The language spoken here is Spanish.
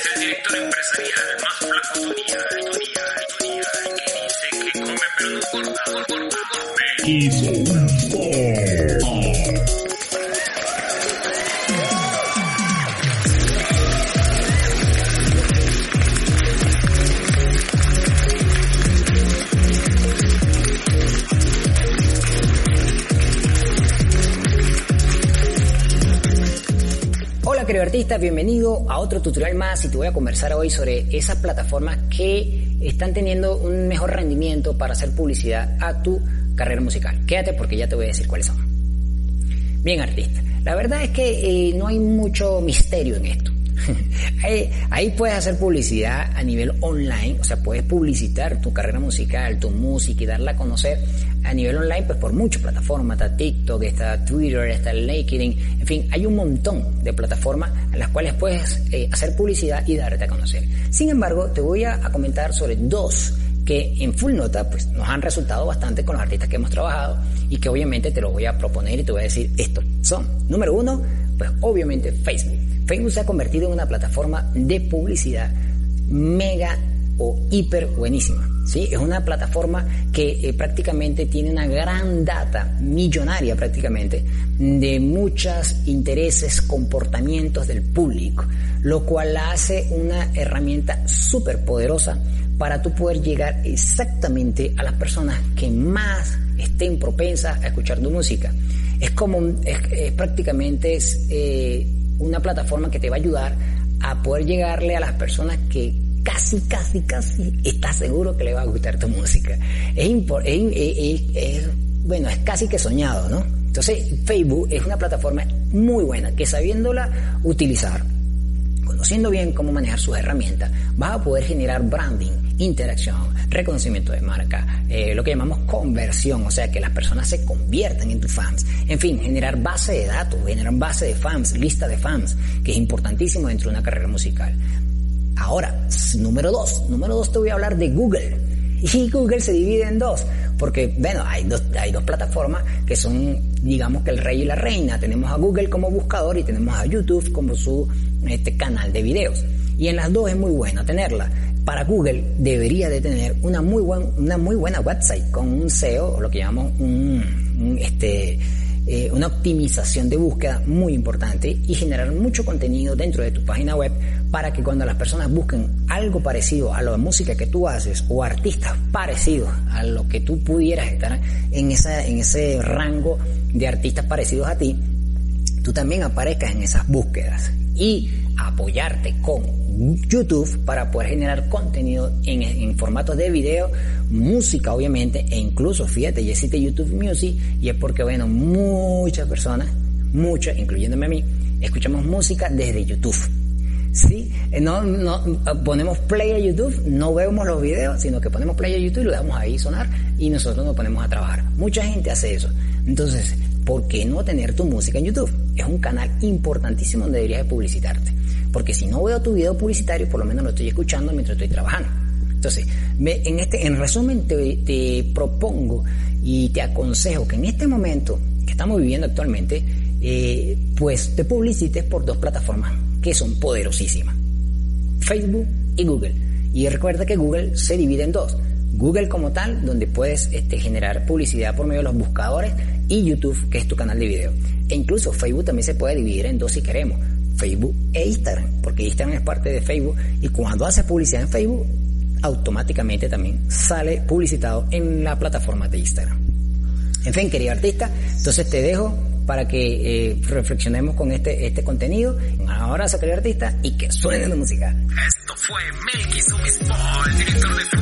es el director empresarial más flaco Tonial, Tonial, Tonial, que dice que come pero no corta, corta, corta. Querido artista, bienvenido a otro tutorial más y te voy a conversar hoy sobre esas plataformas que están teniendo un mejor rendimiento para hacer publicidad a tu carrera musical. Quédate porque ya te voy a decir cuáles son. Bien artista, la verdad es que eh, no hay mucho misterio en esto. ahí, puedes hacer publicidad a nivel online, o sea, puedes publicitar tu carrera musical, tu música y darla a conocer a nivel online, pues por muchas plataformas, está TikTok, está Twitter, está LinkedIn, en fin, hay un montón de plataformas en las cuales puedes eh, hacer publicidad y darte a conocer. Sin embargo, te voy a, a comentar sobre dos que en full nota pues nos han resultado bastante con los artistas que hemos trabajado y que obviamente te lo voy a proponer y te voy a decir estos son. Número uno, pues obviamente Facebook. Facebook se ha convertido en una plataforma de publicidad mega o hiper buenísima. ¿sí? Es una plataforma que eh, prácticamente tiene una gran data, millonaria prácticamente, de muchos intereses, comportamientos del público, lo cual hace una herramienta súper poderosa para tú poder llegar exactamente a las personas que más estén propensas a escuchar tu música. Es como, es prácticamente es, eh, una plataforma que te va a ayudar a poder llegarle a las personas que casi, casi, casi estás seguro que le va a gustar tu música. Es, es, es- es- bueno, es casi que soñado, ¿no? Entonces, Facebook es una plataforma muy buena que sabiéndola utilizar, conociendo bien cómo manejar sus herramientas, vas a poder generar branding, interacción, reconocimiento de marca, eh, lo que llamamos conversión, o sea, que las personas se conviertan en tus fans. En fin, generar base de datos, generar base de fans, lista de fans, que es importantísimo dentro de una carrera musical. Ahora, número dos. Número dos te voy a hablar de Google. Y Google se divide en dos. Porque, bueno, hay dos, hay dos plataformas que son, digamos que el rey y la reina. Tenemos a Google como buscador y tenemos a YouTube como su este, canal de videos. Y en las dos es muy bueno tenerla. Para Google debería de tener una muy, buen, una muy buena website con un SEO, o lo que llamamos un, un, este, eh, una optimización de búsqueda muy importante y generar mucho contenido dentro de tu página web para que cuando las personas busquen algo parecido a la música que tú haces o artistas parecidos a lo que tú pudieras estar en, esa, en ese rango de artistas parecidos a ti, tú también aparezcas en esas búsquedas y apoyarte con YouTube para poder generar contenido en, en formatos de video, música obviamente, e incluso fíjate, ya existe YouTube Music y es porque, bueno, muchas personas, muchas, incluyéndome a mí, escuchamos música desde YouTube. Sí, no, ponemos play a YouTube, no vemos los videos, sino que ponemos play a YouTube y lo dejamos ahí sonar y nosotros nos ponemos a trabajar. Mucha gente hace eso. Entonces, ¿por qué no tener tu música en YouTube? Es un canal importantísimo donde deberías de publicitarte. Porque si no veo tu video publicitario, por lo menos lo estoy escuchando mientras estoy trabajando. Entonces, en, este, en resumen, te propongo y te aconsejo que en este momento que estamos viviendo actualmente, eh, pues te publicites por dos plataformas que son poderosísimas. Facebook y Google. Y recuerda que Google se divide en dos. Google como tal, donde puedes este, generar publicidad por medio de los buscadores, y YouTube, que es tu canal de video. E incluso Facebook también se puede dividir en dos si queremos. Facebook e Instagram, porque Instagram es parte de Facebook y cuando haces publicidad en Facebook, automáticamente también sale publicitado en la plataforma de Instagram. En fin, querido artista, entonces te dejo para que eh, reflexionemos con este, este contenido. Un abrazo, querido artista, y que suene la música. Esto fue Melky Subispol, director de.